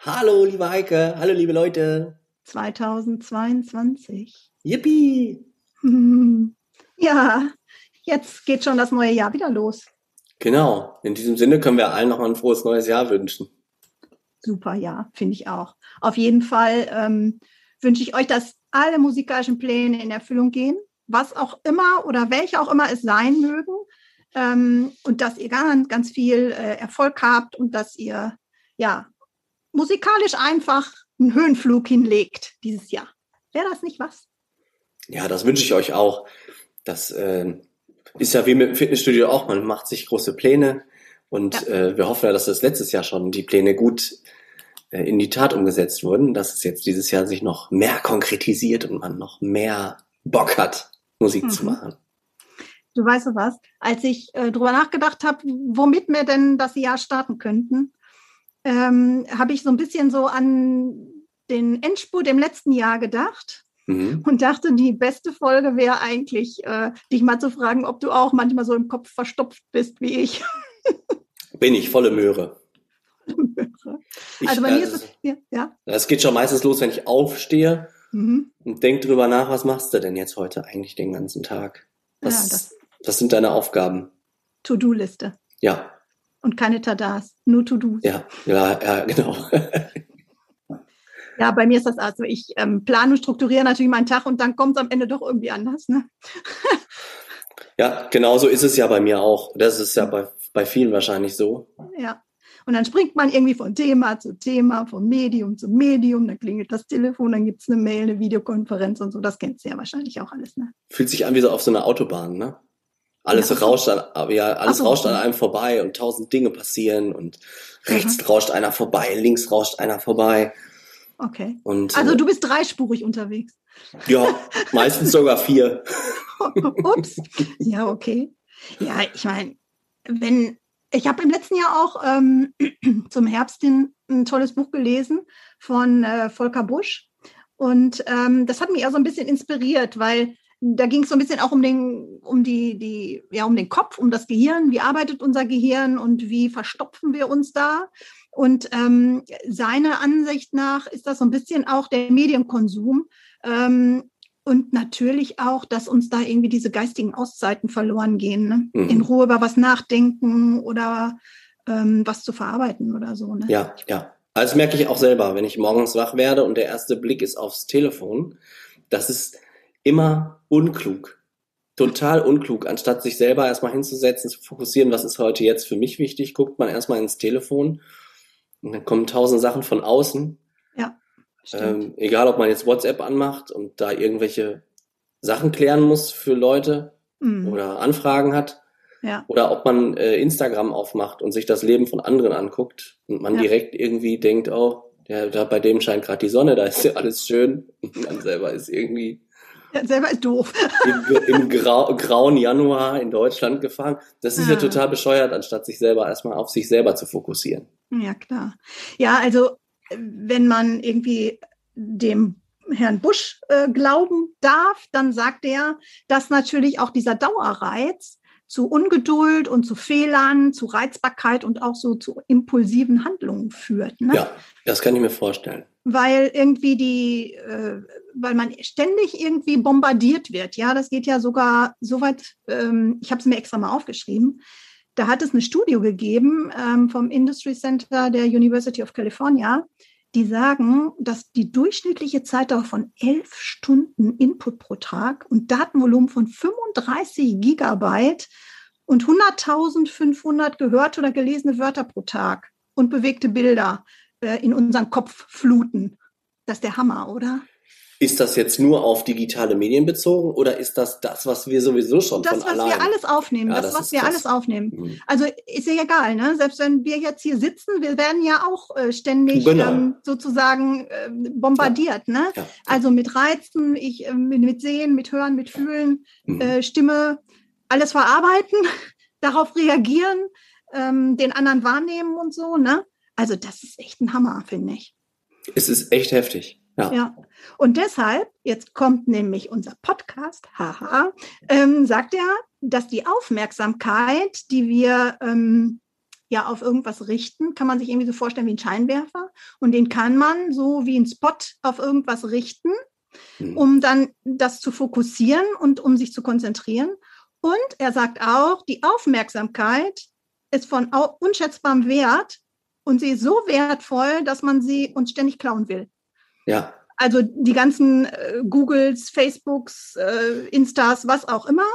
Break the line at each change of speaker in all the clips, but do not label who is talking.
Hallo, liebe Heike. Hallo, liebe Leute.
2022.
Yippie!
Ja, jetzt geht schon das neue Jahr wieder los.
Genau. In diesem Sinne können wir allen nochmal ein frohes neues Jahr wünschen.
Super, ja, finde ich auch. Auf jeden Fall ähm, wünsche ich euch, dass alle musikalischen Pläne in Erfüllung gehen, was auch immer oder welche auch immer es sein mögen. Ähm, und dass ihr ganz, ganz viel äh, Erfolg habt und dass ihr ja musikalisch einfach einen Höhenflug hinlegt dieses Jahr. Wäre das nicht was?
Ja, das wünsche ich euch auch. Das äh, ist ja wie mit dem Fitnessstudio auch. Man macht sich große Pläne und ja. äh, wir hoffen ja, dass das letztes Jahr schon die Pläne gut äh, in die Tat umgesetzt wurden, dass es jetzt dieses Jahr sich noch mehr konkretisiert und man noch mehr Bock hat, Musik mhm. zu machen.
Du weißt du was? Als ich äh, drüber nachgedacht habe, womit wir denn das Jahr starten könnten, ähm, habe ich so ein bisschen so an den Endspurt im letzten Jahr gedacht mhm. und dachte, die beste Folge wäre eigentlich, äh, dich mal zu fragen, ob du auch manchmal so im Kopf verstopft bist wie ich.
Bin ich, volle Möhre.
Ich, also bei mir ist es, ja, ja.
Das geht schon meistens los, wenn ich aufstehe mhm. und denk drüber nach, was machst du denn jetzt heute eigentlich den ganzen Tag? Was, ja, das, was sind deine Aufgaben?
To-Do-Liste.
Ja,
und keine Tadas, nur To-Dos.
Ja, ja, ja, genau.
ja, bei mir ist das also, ich ähm, plane und strukturiere natürlich meinen Tag und dann kommt es am Ende doch irgendwie anders. Ne?
ja, genau so ist es ja bei mir auch. Das ist ja bei, bei vielen wahrscheinlich so.
Ja. Und dann springt man irgendwie von Thema zu Thema, von Medium zu Medium, dann klingelt das Telefon, dann gibt es eine Mail, eine Videokonferenz und so. Das kennt ihr ja wahrscheinlich auch alles, ne?
Fühlt sich an wie so auf so einer Autobahn, ne? Alles ja, rauscht an, ja, alles so. rauscht an einem vorbei und tausend Dinge passieren und rechts mhm. rauscht einer vorbei, links rauscht einer vorbei.
Okay. Und, also äh, du bist dreispurig unterwegs.
Ja, meistens sogar vier.
Ups. Ja, okay. Ja, ich meine, wenn ich habe im letzten Jahr auch ähm, zum Herbst hin ein tolles Buch gelesen von äh, Volker Busch. Und ähm, das hat mich ja so ein bisschen inspiriert, weil da ging es so ein bisschen auch um den, um die, die, ja, um den Kopf, um das Gehirn. Wie arbeitet unser Gehirn und wie verstopfen wir uns da? Und ähm, seiner Ansicht nach ist das so ein bisschen auch der Medienkonsum. Ähm, und natürlich auch, dass uns da irgendwie diese geistigen Auszeiten verloren gehen. Ne? Mhm. In Ruhe über was nachdenken oder ähm, was zu verarbeiten oder so. Ne?
Ja, ja. Also merke ich auch selber, wenn ich morgens wach werde und der erste Blick ist aufs Telefon, das ist immer unklug. Total unklug. Anstatt sich selber erstmal hinzusetzen, zu fokussieren, was ist heute jetzt für mich wichtig, guckt man erstmal ins Telefon und dann kommen tausend Sachen von außen.
Ja.
Ähm, egal, ob man jetzt WhatsApp anmacht und da irgendwelche Sachen klären muss für Leute mhm. oder Anfragen hat.
Ja.
Oder ob man äh, Instagram aufmacht und sich das Leben von anderen anguckt und man ja. direkt irgendwie denkt, oh, ja, da bei dem scheint gerade die Sonne, da ist ja alles schön. Und man selber ist irgendwie
ja, selber ist doof.
Im, im grau, grauen Januar in Deutschland gefahren. Das ist ja. ja ah. total bescheuert, anstatt sich selber erstmal auf sich selber zu fokussieren.
Ja, klar. Ja, also wenn man irgendwie dem Herrn Busch äh, glauben darf, dann sagt er, dass natürlich auch dieser Dauerreiz zu Ungeduld und zu Fehlern, zu Reizbarkeit und auch so zu impulsiven Handlungen führt. Ne?
Ja, das kann ich mir vorstellen.
Weil irgendwie die, äh, weil man ständig irgendwie bombardiert wird. Ja, das geht ja sogar so weit, ähm, ich habe es mir extra mal aufgeschrieben. Da hat es eine Studie gegeben ähm, vom Industry Center der University of California, die sagen, dass die durchschnittliche Zeitdauer von elf Stunden Input pro Tag und Datenvolumen von 35 Gigabyte und 100.500 gehörte oder gelesene Wörter pro Tag und bewegte Bilder äh, in unseren Kopf fluten. Das ist der Hammer, oder?
Ist das jetzt nur auf digitale Medien bezogen oder ist das das, was wir sowieso schon
das,
von
was
allein?
wir alles aufnehmen,
Ja,
das,
das
was wir
krass.
alles aufnehmen.
Mhm.
Also ist ja egal, ne? Selbst wenn wir jetzt hier sitzen, wir werden ja auch äh, ständig
Genau.
ähm, sozusagen äh, bombardiert, ne?
Ja.
Also mit Reizen, ich äh, mit, mit Sehen, mit Hören, mit Fühlen,
Mhm.
äh, Stimme, alles verarbeiten, darauf reagieren, ähm, den anderen wahrnehmen und so, ne? Also das ist echt ein Hammer, finde ich.
Es ist echt heftig. Ja.
Ja. Und deshalb, jetzt kommt nämlich unser Podcast, haha, ähm, sagt er, dass die Aufmerksamkeit, die wir ähm, ja auf irgendwas richten, kann man sich irgendwie so vorstellen wie ein Scheinwerfer. Und den kann man so wie ein Spot auf irgendwas richten,
Mhm.
um dann das zu fokussieren und um sich zu konzentrieren. Und er sagt auch, die Aufmerksamkeit ist von unschätzbarem Wert und sie ist so wertvoll, dass man sie uns ständig klauen will.
Ja.
Also die ganzen äh, Googles, Facebooks, äh, Instas, was auch immer.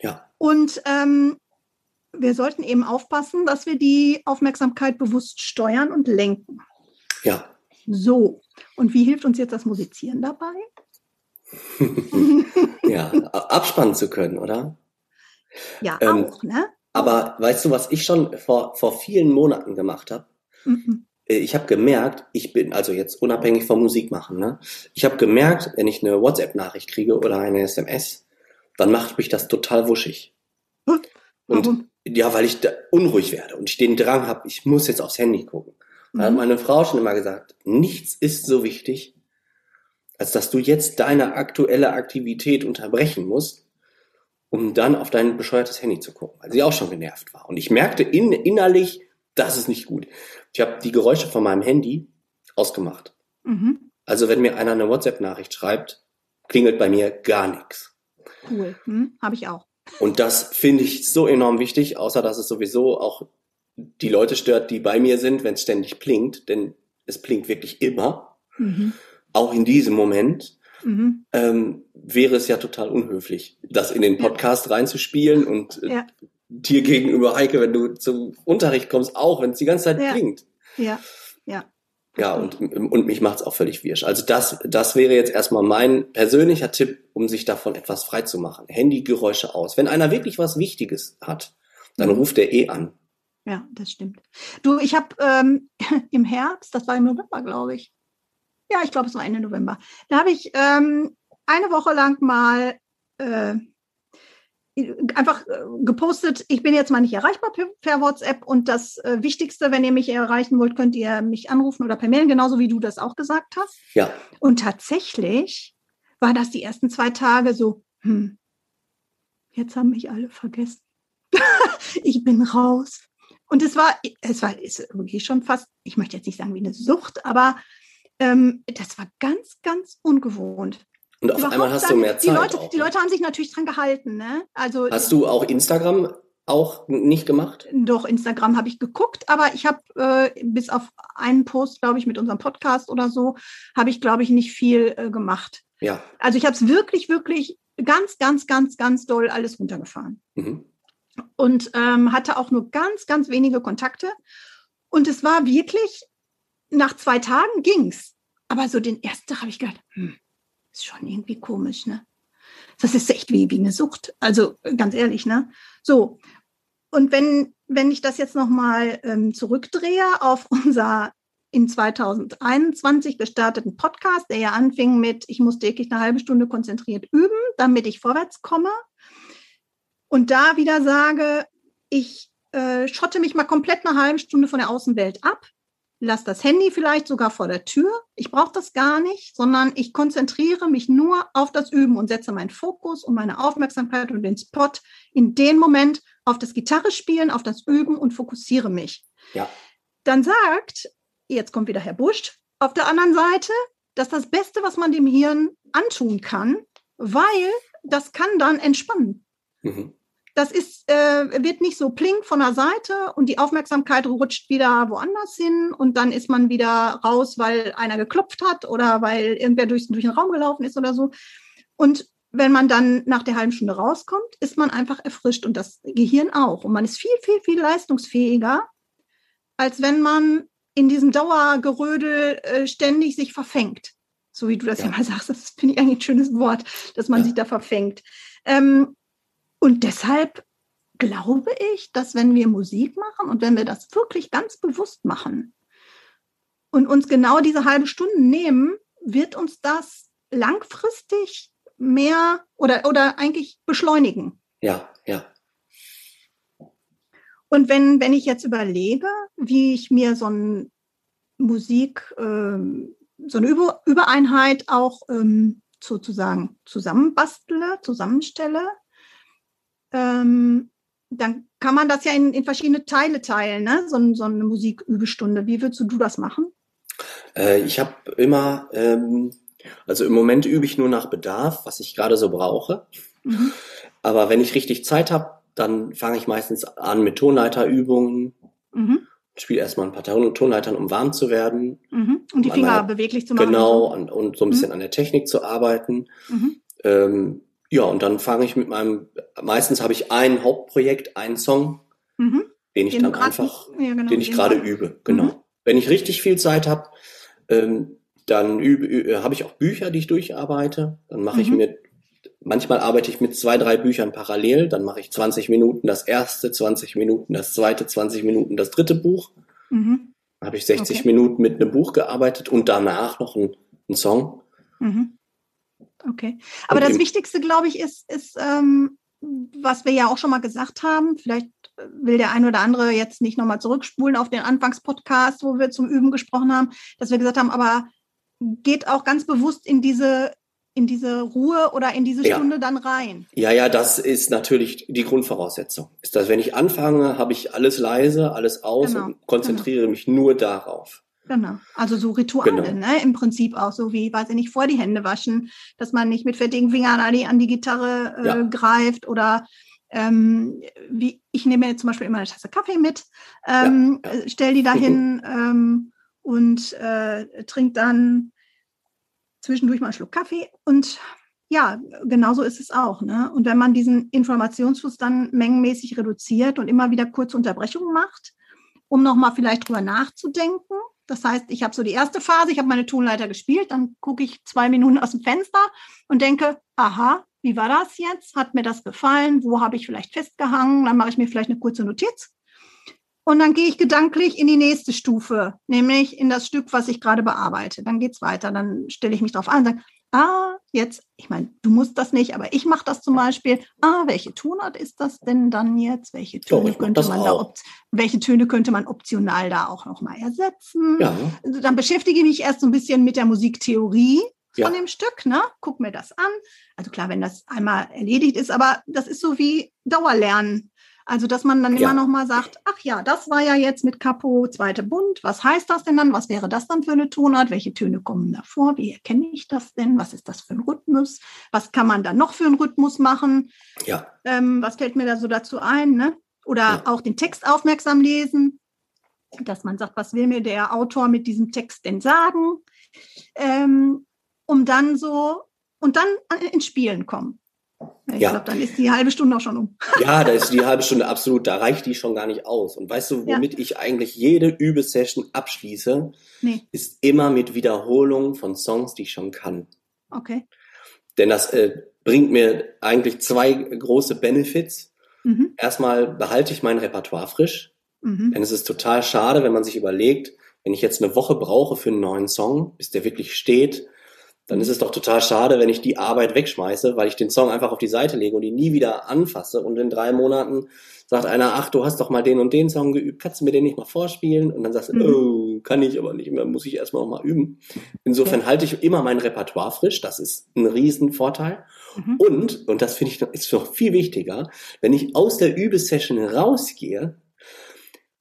Ja.
Und ähm, wir sollten eben aufpassen, dass wir die Aufmerksamkeit bewusst steuern und lenken.
Ja.
So. Und wie hilft uns jetzt das Musizieren dabei?
ja. Abspannen zu können, oder?
Ja,
Ähm,
auch, ne?
Aber weißt du, was ich schon vor, vor vielen Monaten gemacht habe?
Mhm.
Äh, Ich habe gemerkt, ich bin, also jetzt unabhängig vom Musik machen, ne? Ich habe gemerkt, wenn ich eine WhatsApp-Nachricht kriege oder eine SMS, dann macht mich das total wuschig.
Hm,
Und
Warum?
ja, weil ich unruhig werde und ich den Drang habe, ich muss jetzt aufs Handy gucken. Da hat
Mhm.
meine Frau schon immer gesagt, nichts ist so wichtig, als dass du jetzt deine aktuelle Aktivität unterbrechen musst, um dann auf dein bescheuertes Handy zu gucken, weil sie auch schon genervt war. Und ich merkte in, innerlich, das ist nicht gut. Ich habe die Geräusche von meinem Handy ausgemacht.
Mhm.
Also wenn mir einer eine WhatsApp-Nachricht schreibt, klingelt bei mir gar nichts.
Cool. Hm? Habe ich auch.
Und das finde ich so enorm wichtig, außer dass es sowieso auch die Leute stört, die bei mir sind, wenn es ständig blinkt, denn es blinkt wirklich immer,
Mhm.
auch in diesem Moment.
Mhm.
Ähm, wäre es ja total unhöflich, das in den Podcast reinzuspielen und äh,
Ja.
Dir gegenüber, Heike, wenn du zum Unterricht kommst, auch, wenn es die ganze Zeit
Ja.
blinkt.
Ja. Ja.
Ja, und, und mich macht's auch völlig wirsch. Also das, das wäre jetzt erstmal mein persönlicher Tipp, um sich davon etwas frei zu machen. Handygeräusche aus. Wenn einer wirklich was Wichtiges hat, dann
Mhm.
ruft er eh an.
Ja, das stimmt. Du, ich habe ähm, im Herbst, das war im November, glaube ich. Ja, ich glaube, es war Ende November. Da habe ich ähm, eine Woche lang mal äh, einfach äh, gepostet, ich bin jetzt mal nicht erreichbar per, WhatsApp und das äh, Wichtigste, wenn ihr mich erreichen wollt, könnt ihr mich anrufen oder per Mail, genauso wie du das auch gesagt hast.
Ja,
Und tatsächlich war das die ersten zwei Tage so, hm, jetzt haben mich alle vergessen. ich bin raus. Und es war, es war ist wirklich schon fast, ich möchte jetzt nicht sagen wie eine Sucht, aber ähm, das war ganz, ganz ungewohnt.
Und auf einmal hast du
dann-
mehr
die
Zeit.
Leute,
auch,
die? Leute haben sich natürlich dran gehalten. Ne? Also
Hast du auch Instagram auch nicht gemacht?
Doch, Instagram habe ich geguckt, aber ich habe äh, bis auf einen Post, glaube ich, mit unserem Podcast oder so, habe ich, glaube ich, nicht viel äh, gemacht.
Ja.
Also ich habe es wirklich, wirklich ganz, ganz, ganz, ganz doll alles runtergefahren
Mhm.
und ähm, hatte auch nur ganz, ganz wenige Kontakte. Und es war wirklich, nach zwei Tagen ging's. Aber so den ersten Tag habe ich gedacht, hm, ist schon irgendwie komisch, ne? Das ist echt wie, wie eine Sucht. Also ganz ehrlich, ne? So. Und wenn, wenn ich das jetzt nochmal ähm, zurückdrehe auf unser in 2021 gestarteten Podcast, der ja anfing mit, ich muss täglich eine halbe Stunde konzentriert üben, damit ich vorwärts komme. Und da wieder sage, ich äh, schotte mich mal komplett eine halbe Stunde von der Außenwelt ab, lasse das Handy vielleicht sogar vor der Tür. Ich brauche das gar nicht, sondern ich konzentriere mich nur auf das Üben und setze meinen Fokus und meine Aufmerksamkeit und den Spot in den Moment auf das Gitarre spielen, auf das Üben und fokussiere mich.
Ja.
Dann sagt, jetzt kommt wieder Herr Busch, auf der anderen Seite, dass das Beste, was man dem Hirn antun kann, weil das kann dann entspannen.
Mhm.
Das ist, äh, wird nicht so pling von der Seite und die Aufmerksamkeit rutscht wieder woanders hin und dann ist man wieder raus, weil einer geklopft hat oder weil irgendwer durch, durch den Raum gelaufen ist oder so. Und wenn man dann nach der halben Stunde rauskommt, ist man einfach erfrischt und das Gehirn auch. Und man ist viel, viel, viel leistungsfähiger, als wenn man in diesem Dauergerödel äh, ständig sich verfängt. so wie du das ja, ja mal sagst. Das finde ich eigentlich ein schönes Wort, dass man ja. sich da verfängt. Ähm, und deshalb glaube ich, dass wenn wir Musik machen und wenn wir das wirklich ganz bewusst machen und uns genau diese halbe Stunde nehmen, wird uns das langfristig mehr oder, oder eigentlich beschleunigen.
Ja, ja.
Und wenn, wenn ich jetzt überlege, wie ich mir so ein Musik, ähm, so eine Über Übereinheit auch ähm, sozusagen zusammenbastle, zusammenstelle, ähm, dann kann man das ja in, in verschiedene Teile teilen, ne? so, so eine Musikübestunde. Wie würdest du das machen?
Äh, ich habe immer, ähm, also im Moment übe ich nur nach Bedarf, was ich gerade so brauche. Mhm. Aber wenn ich richtig Zeit habe, dann fange ich meistens an mit Tonleiterübungen. Mhm. Spiele erstmal ein paar Tonleitern, um warm zu werden.
Mhm. Um die Finger um beweglich zu machen.
Genau, und, und so ein bisschen mhm. an der Technik zu arbeiten. Mhm. Ähm, ja, und dann fange ich mit meinem, meistens habe ich ein Hauptprojekt, einen Song, mhm. den ich den dann einfach, ja, genau, den ich gerade übe. Genau. Mhm. Wenn ich richtig viel Zeit habe, ähm, dann übe, übe, habe ich auch Bücher, die ich durcharbeite. Dann mache ich mir Manchmal arbeite ich mit zwei, drei Büchern parallel. Dann mache ich 20 Minuten das erste, 20 Minuten das zweite, 20 Minuten das dritte Buch. Mhm. Dann habe ich 60 okay. Minuten mit einem Buch gearbeitet und danach noch ein, ein Song.
Mhm. Okay. Aber und das Wichtigste, glaube ich, ist, ist ähm, was wir ja auch schon mal gesagt haben. Vielleicht will der ein oder andere jetzt nicht nochmal zurückspulen auf den Anfangspodcast, wo wir zum Üben gesprochen haben, dass wir gesagt haben, aber geht auch ganz bewusst in diese in diese Ruhe oder in diese ja. Stunde dann rein.
Ja, ja, das ist natürlich die Grundvoraussetzung. Ist das, wenn ich anfange, habe ich alles leise, alles aus genau. und konzentriere genau. mich nur darauf.
Genau. Also so Rituale, genau. ne? Im Prinzip auch so wie, weiß ich nicht, vor die Hände waschen, dass man nicht mit fettigen Fingern an die, an die Gitarre äh, ja. greift oder ähm, wie ich nehme mir zum Beispiel immer eine Tasse Kaffee mit, ähm, ja, ja. stell die dahin ähm, und äh, trink dann zwischendurch mal einen Schluck Kaffee und ja, genauso ist es auch. Ne? Und wenn man diesen Informationsfluss dann mengenmäßig reduziert und immer wieder kurze Unterbrechungen macht, um nochmal vielleicht drüber nachzudenken. Das heißt, ich habe so die erste Phase, ich habe meine Tonleiter gespielt, dann gucke ich zwei Minuten aus dem Fenster und denke, aha, wie war das jetzt? Hat mir das gefallen? Wo habe ich vielleicht festgehangen? Dann mache ich mir vielleicht eine kurze Notiz und dann gehe ich gedanklich in die nächste Stufe, nämlich in das Stück, was ich gerade bearbeite. Dann geht es weiter. Dann stelle ich mich darauf an und sage, ah, jetzt, ich meine, du musst das nicht, aber ich mache das zum Beispiel. Ah, welche Tonart ist das denn dann jetzt? Welche Töne so, könnte man da welche Töne könnte man optional da auch nochmal ersetzen? Ja. Also dann beschäftige ich mich erst so ein bisschen mit der Musiktheorie von ja. dem Stück, ne? Guck mir das an. Also klar, wenn das einmal erledigt ist, aber das ist so wie Dauerlernen. Also, dass man dann ja. immer noch mal sagt, ach ja, das war ja jetzt mit Capo, zweite Bund. Was heißt das denn dann? Was wäre das dann für eine Tonart? Welche Töne kommen da vor? Wie erkenne ich das denn? Was ist das für ein Rhythmus? Was kann man dann noch für einen Rhythmus machen? Ja. Ähm, was fällt mir da so dazu ein? Ne? Oder ja. auch den Text aufmerksam lesen, dass man sagt, was will mir der Autor mit diesem Text denn sagen? Ähm, um dann so und dann ins Spielen kommen. Ich ja. glaube, dann ist die halbe Stunde auch schon um.
Ja, da ist die halbe Stunde absolut, da reicht die schon gar nicht aus. Und weißt du, womit ja. ich eigentlich jede Übesession abschließe, nee. ist immer mit Wiederholung von Songs, die ich schon kann.
Okay.
Denn das äh, bringt mir eigentlich zwei große Benefits. Mhm. Erstmal behalte ich mein Repertoire frisch. Mhm. Denn es ist total schade, wenn man sich überlegt, wenn ich jetzt eine Woche brauche für einen neuen Song, bis der wirklich steht, dann ist es doch total schade, wenn ich die Arbeit wegschmeiße, weil ich den Song einfach auf die Seite lege und ihn nie wieder anfasse und in drei Monaten sagt einer, ach, du hast doch mal den und den Song geübt, kannst du mir den nicht mal vorspielen? Und dann sagst du, mhm. oh, kann ich aber nicht mehr, muss ich erstmal mal üben. Insofern ja. halte ich immer mein Repertoire frisch, das ist ein Riesenvorteil. Mhm. Und, und das finde ich noch, ist noch viel wichtiger, wenn ich aus der Übesession rausgehe,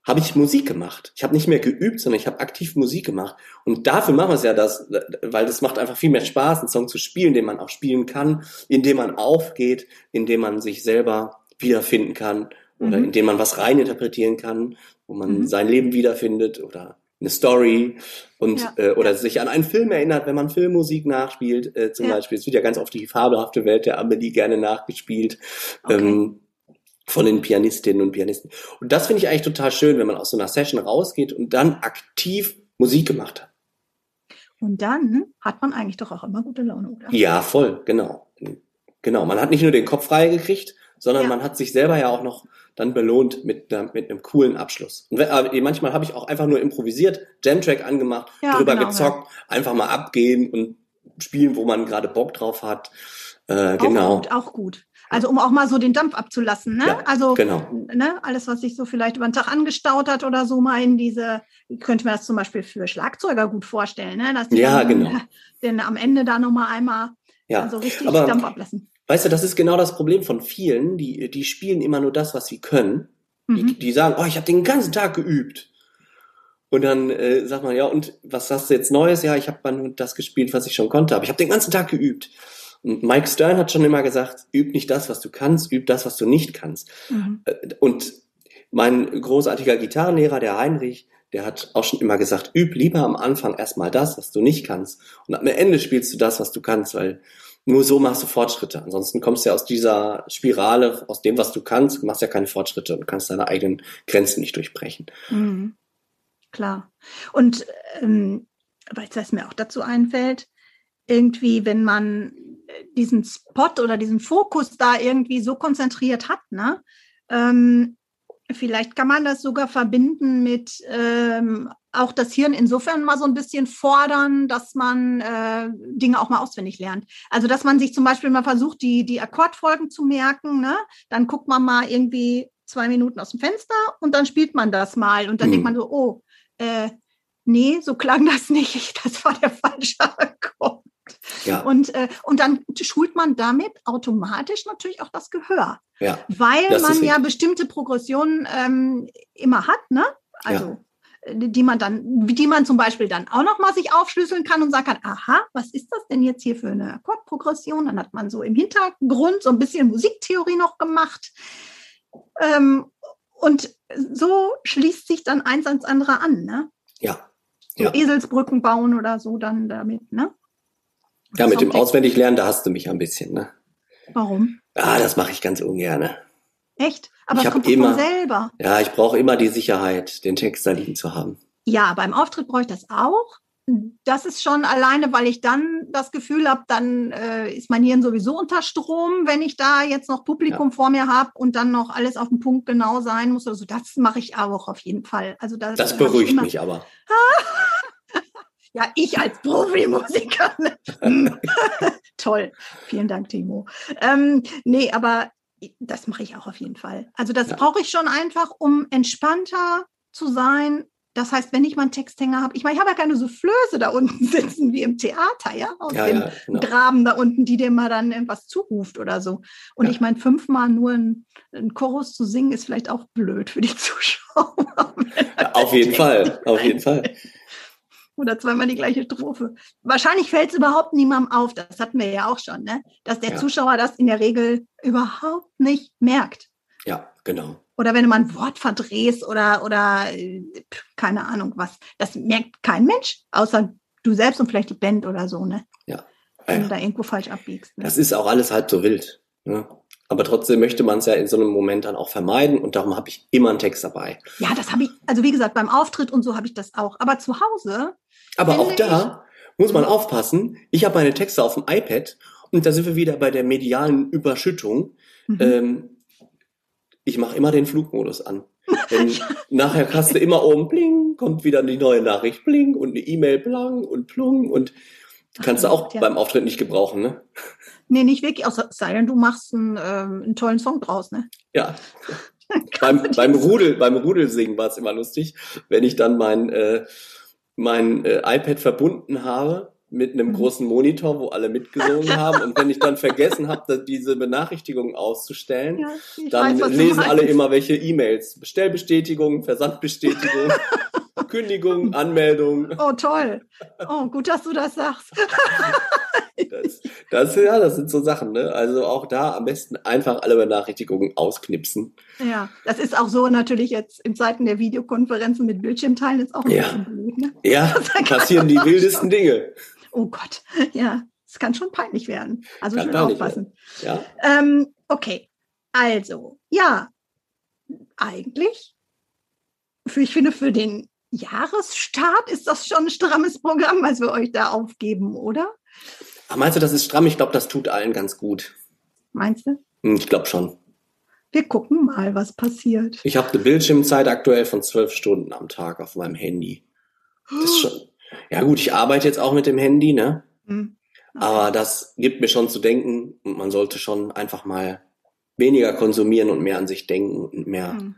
habe ich Musik gemacht. Ich habe nicht mehr geübt, sondern ich habe aktiv Musik gemacht. Und dafür machen wir es ja das, weil das macht einfach viel mehr Spaß, einen Song zu spielen, den man auch spielen kann, indem man aufgeht, indem man sich selber wiederfinden kann oder mhm. indem man was reininterpretieren kann, wo man mhm. sein Leben wiederfindet oder eine Story und ja. äh, oder sich an einen Film erinnert, wenn man Filmmusik nachspielt, äh, zum ja. Beispiel. Es wird ja ganz oft die fabelhafte Welt der Amelie gerne nachgespielt. Okay. Ähm, von den Pianistinnen und Pianisten. Und das finde ich eigentlich total schön, wenn man aus so einer Session rausgeht und dann aktiv Musik gemacht hat.
Und dann hat man eigentlich doch auch immer gute Laune, oder?
Ja, voll, genau. Genau. Man hat nicht nur den Kopf frei gekriegt, sondern ja. man hat sich selber ja auch noch dann belohnt mit, mit einem coolen Abschluss. Und äh, manchmal habe ich auch einfach nur improvisiert, Jam-Track angemacht, ja, drüber genau, gezockt, ja. einfach mal abgehen und spielen, wo man gerade Bock drauf hat. Äh, genau.
Auch gut, auch gut. Also um auch mal so den Dampf abzulassen, ne?
Ja,
also
genau.
ne, alles, was sich so vielleicht über den Tag angestaut hat oder so, mal in diese, könnte man das zum Beispiel für Schlagzeuger gut vorstellen, ne? Dass die
ja,
dann,
genau.
Denn am Ende da nochmal einmal
ja.
so richtig
Aber,
Dampf ablassen.
Weißt du, das ist genau das Problem von vielen, die, die spielen immer nur das, was sie können. Mhm. Die, die sagen, oh, ich habe den ganzen Tag geübt. Und dann äh, sagt man, ja, und was hast du jetzt Neues? Ja, ich habe mal nur das gespielt, was ich schon konnte, aber ich habe den ganzen Tag geübt. Und Mike Stern hat schon immer gesagt, üb nicht das, was du kannst, üb das, was du nicht kannst. Mhm. Äh, und mein großartiger Gitarrenlehrer, der Heinrich, der hat auch schon immer gesagt, üb lieber am Anfang erstmal das, was du nicht kannst. Und am Ende spielst du das, was du kannst, weil nur so machst du Fortschritte. Ansonsten kommst du ja aus dieser Spirale, aus dem, was du kannst, machst ja keine Fortschritte und kannst deine eigenen Grenzen nicht durchbrechen.
Mhm. Klar. Und ähm, weil es mir auch dazu einfällt, irgendwie, wenn man diesen Spot oder diesen Fokus da irgendwie so konzentriert hat, ne? Ähm, vielleicht kann man das sogar verbinden mit ähm, auch das Hirn insofern mal so ein bisschen fordern, dass man äh, Dinge auch mal auswendig lernt. Also dass man sich zum Beispiel mal versucht, die, die Akkordfolgen zu merken, ne? Dann guckt man mal irgendwie zwei Minuten aus dem Fenster und dann spielt man das mal und dann mhm. denkt man so, oh, äh, nee, so klang das nicht, das war der falsche Akkord.
Ja.
Und, äh, und dann schult man damit automatisch natürlich auch das Gehör.
Ja.
Weil man ja bestimmte Progressionen ähm, immer hat, ne? Also ja äh, die man dann, die man zum Beispiel dann auch noch mal sich aufschlüsseln kann und sagen kann, aha, was ist das denn jetzt hier für eine Akkordprogression? Dann hat man so im Hintergrund so ein bisschen Musiktheorie noch gemacht. Ähm, und so schließt sich dann eins ans andere an, ne?
Ja.
So ja. Eselsbrücken bauen oder so dann damit, ne?
Ja, mit dem Auswendiglernen, da hast du mich ein bisschen, ne?
Warum?
Ah, das mache ich ganz ungern.
Echt? Aber
ich
es kommt
immer,
selber.
Ja, ich brauche immer die Sicherheit, den Text da liegen zu haben.
Ja, beim Auftritt brauche ich das auch. Das ist schon alleine, weil ich dann das Gefühl habe, dann äh, ist mein Hirn sowieso unter Strom, wenn ich da jetzt noch Publikum ja. vor mir habe und dann noch alles auf den Punkt genau sein muss. Also das mache ich auch auf jeden Fall. Also das,
das beruhigt mich aber.
Ja, ich als Profimusiker. Toll. Vielen Dank, Timo. Ähm, nee, aber das mache ich auch auf jeden Fall. Also das ja. brauche ich schon einfach, um entspannter zu sein. Das heißt, wenn ich mal einen Texthänger habe, ich meine, ich habe ja keine Soufflöse da unten sitzen wie im Theater, ja, aus
ja,
dem
ja, genau.
Graben da unten, die dir mal dann irgendwas zuruft oder so. Und ich meine, fünfmal nur ein, ein Chorus zu singen, ist vielleicht auch blöd für die Zuschauer.
auf jeden Fall, auf jeden Fall
oder zweimal die gleiche Strophe. Wahrscheinlich fällt es überhaupt niemandem auf, das hatten wir ja auch schon, ne? dass der ja. Zuschauer das in der Regel überhaupt nicht merkt.
Ja, genau.
Oder wenn du mal ein Wort verdrehst oder, oder keine Ahnung was. Das merkt kein Mensch, außer du selbst und vielleicht die Band oder so, ne?
Ja.
Wenn du da irgendwo falsch abbiegst.
Ne? Das ist auch alles halb so wild. Ne? Aber trotzdem möchte man es ja in so einem Moment dann auch vermeiden und darum habe ich immer einen Text dabei.
Ja, das habe ich, also wie gesagt, beim Auftritt und so habe ich das auch. Aber zu Hause.
Aber auch da muss man aufpassen. Ich habe meine Texte auf dem iPad und da sind wir wieder bei der medialen Überschüttung. Mhm. Ähm, ich mache immer den Flugmodus an. Denn nachher hast du immer oben bling, kommt wieder die neue Nachricht bling und eine E-Mail blang und plung und kannst du auch ja. beim Auftritt nicht gebrauchen, ne?
Nee, nicht wirklich, außer sei denn, du machst einen, ähm, einen tollen Song draus, ne?
Ja. beim, beim Rudel, beim Rudelsingen war es immer lustig, wenn ich dann mein, äh, mein äh, iPad verbunden habe mit einem mhm. großen Monitor, wo alle mitgesungen haben. Und wenn ich dann vergessen habe, diese Benachrichtigung auszustellen, ja, dann weiß, lesen alle immer welche E-Mails. Bestellbestätigung, Versandbestätigung. Kündigung, Anmeldung.
Oh, toll. Oh, gut, dass du das sagst.
das, das, ja, das sind so Sachen, ne? Also auch da am besten einfach alle Benachrichtigungen ausknipsen.
Ja, das ist auch so natürlich jetzt in Zeiten der Videokonferenzen mit Bildschirmteilen ist auch ein
ja.
bisschen blöd, ne?
Ja, passieren die wildesten Dinge.
Oh Gott, ja, es kann schon peinlich werden. Also
kann
schön aufpassen.
Ja.
Ähm, okay, also, ja, eigentlich, für, ich finde, für den Jahresstart ist das schon ein strammes Programm, was wir euch da aufgeben, oder?
Ach, meinst du, das ist stramm? Ich glaube, das tut allen ganz gut.
Meinst du?
Hm, Ich glaube schon.
Wir gucken mal, was passiert.
Ich habe eine Bildschirmzeit aktuell von zwölf Stunden am Tag auf meinem Handy. Das ist schon. Ja gut, ich arbeite jetzt auch mit dem Handy, ne?
Hm.
Aber das gibt mir schon zu denken und man sollte schon einfach mal weniger konsumieren und mehr an sich denken und mehr
Hm.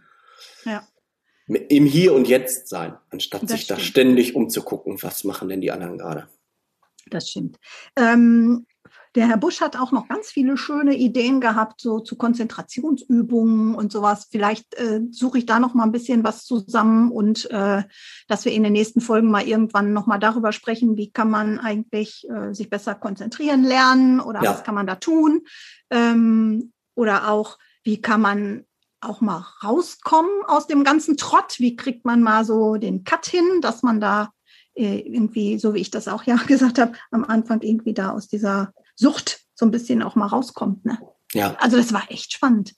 Ja.
im Hier und Jetzt sein, anstatt
Das
sich da
stimmt.
ständig umzugucken, was machen denn die anderen gerade.
Das stimmt. Ähm, der Herr Busch hat auch noch ganz viele schöne Ideen gehabt, so zu Konzentrationsübungen und sowas. Vielleicht äh, suche ich da noch mal ein bisschen was zusammen und äh, dass wir in den nächsten Folgen mal irgendwann noch mal darüber sprechen, wie kann man eigentlich äh, sich besser konzentrieren lernen oder
Ja.
was kann man da tun ähm, oder auch wie kann man auch mal rauskommen aus dem ganzen Trott? Wie kriegt man mal so den Cut hin, dass man da irgendwie, so wie ich das auch ja gesagt habe, am Anfang irgendwie da aus dieser Sucht so ein bisschen auch mal rauskommt. Ne?
Ja,
Also das war echt spannend.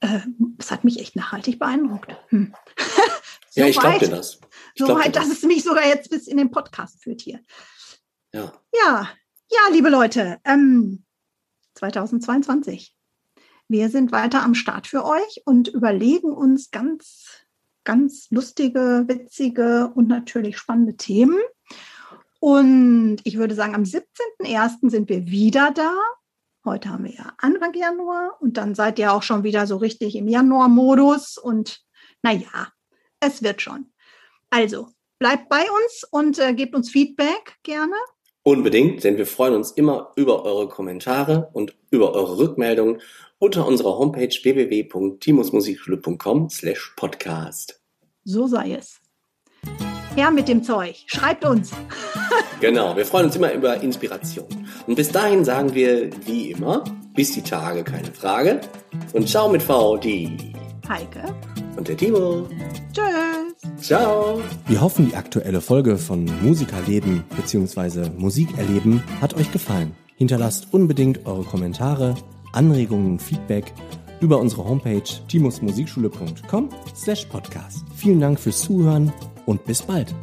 Äh, Das hat mich echt nachhaltig beeindruckt. Hm.
ja, ich glaube dir das. Ich
So weit, dass
das.
es mich sogar jetzt bis in den Podcast führt hier.
Ja.
Ja, ja, liebe Leute, ähm, 2022. Wir sind weiter am Start für euch und überlegen uns ganz, ganz lustige, witzige und natürlich spannende Themen. Und ich würde sagen, am 17.01. sind wir wieder da. Heute haben wir ja Anfang Januar und dann seid ihr auch schon wieder so richtig im Januar-Modus. Und naja, es wird schon. Also, bleibt bei uns und äh, gebt uns Feedback gerne.
Unbedingt, denn wir freuen uns immer über eure Kommentare und über eure Rückmeldungen unter unserer Homepage www.timusmusikschule.com slash podcast.
So sei es. Her mit dem Zeug. Schreibt uns.
Genau, wir freuen uns immer über Inspiration. Und bis dahin sagen wir, wie immer, bis die Tage, keine Frage. Und ciao mit V, die
Heike.
und der Timo.
Tschüss.
Ciao.
Wir hoffen, die aktuelle Folge von Musikerleben bzw. Musikerleben hat euch gefallen. Hinterlasst unbedingt eure Kommentare, Anregungen Feedback über unsere Homepage timusmusikschule.com slash podcast. Vielen Dank fürs Zuhören und bis bald.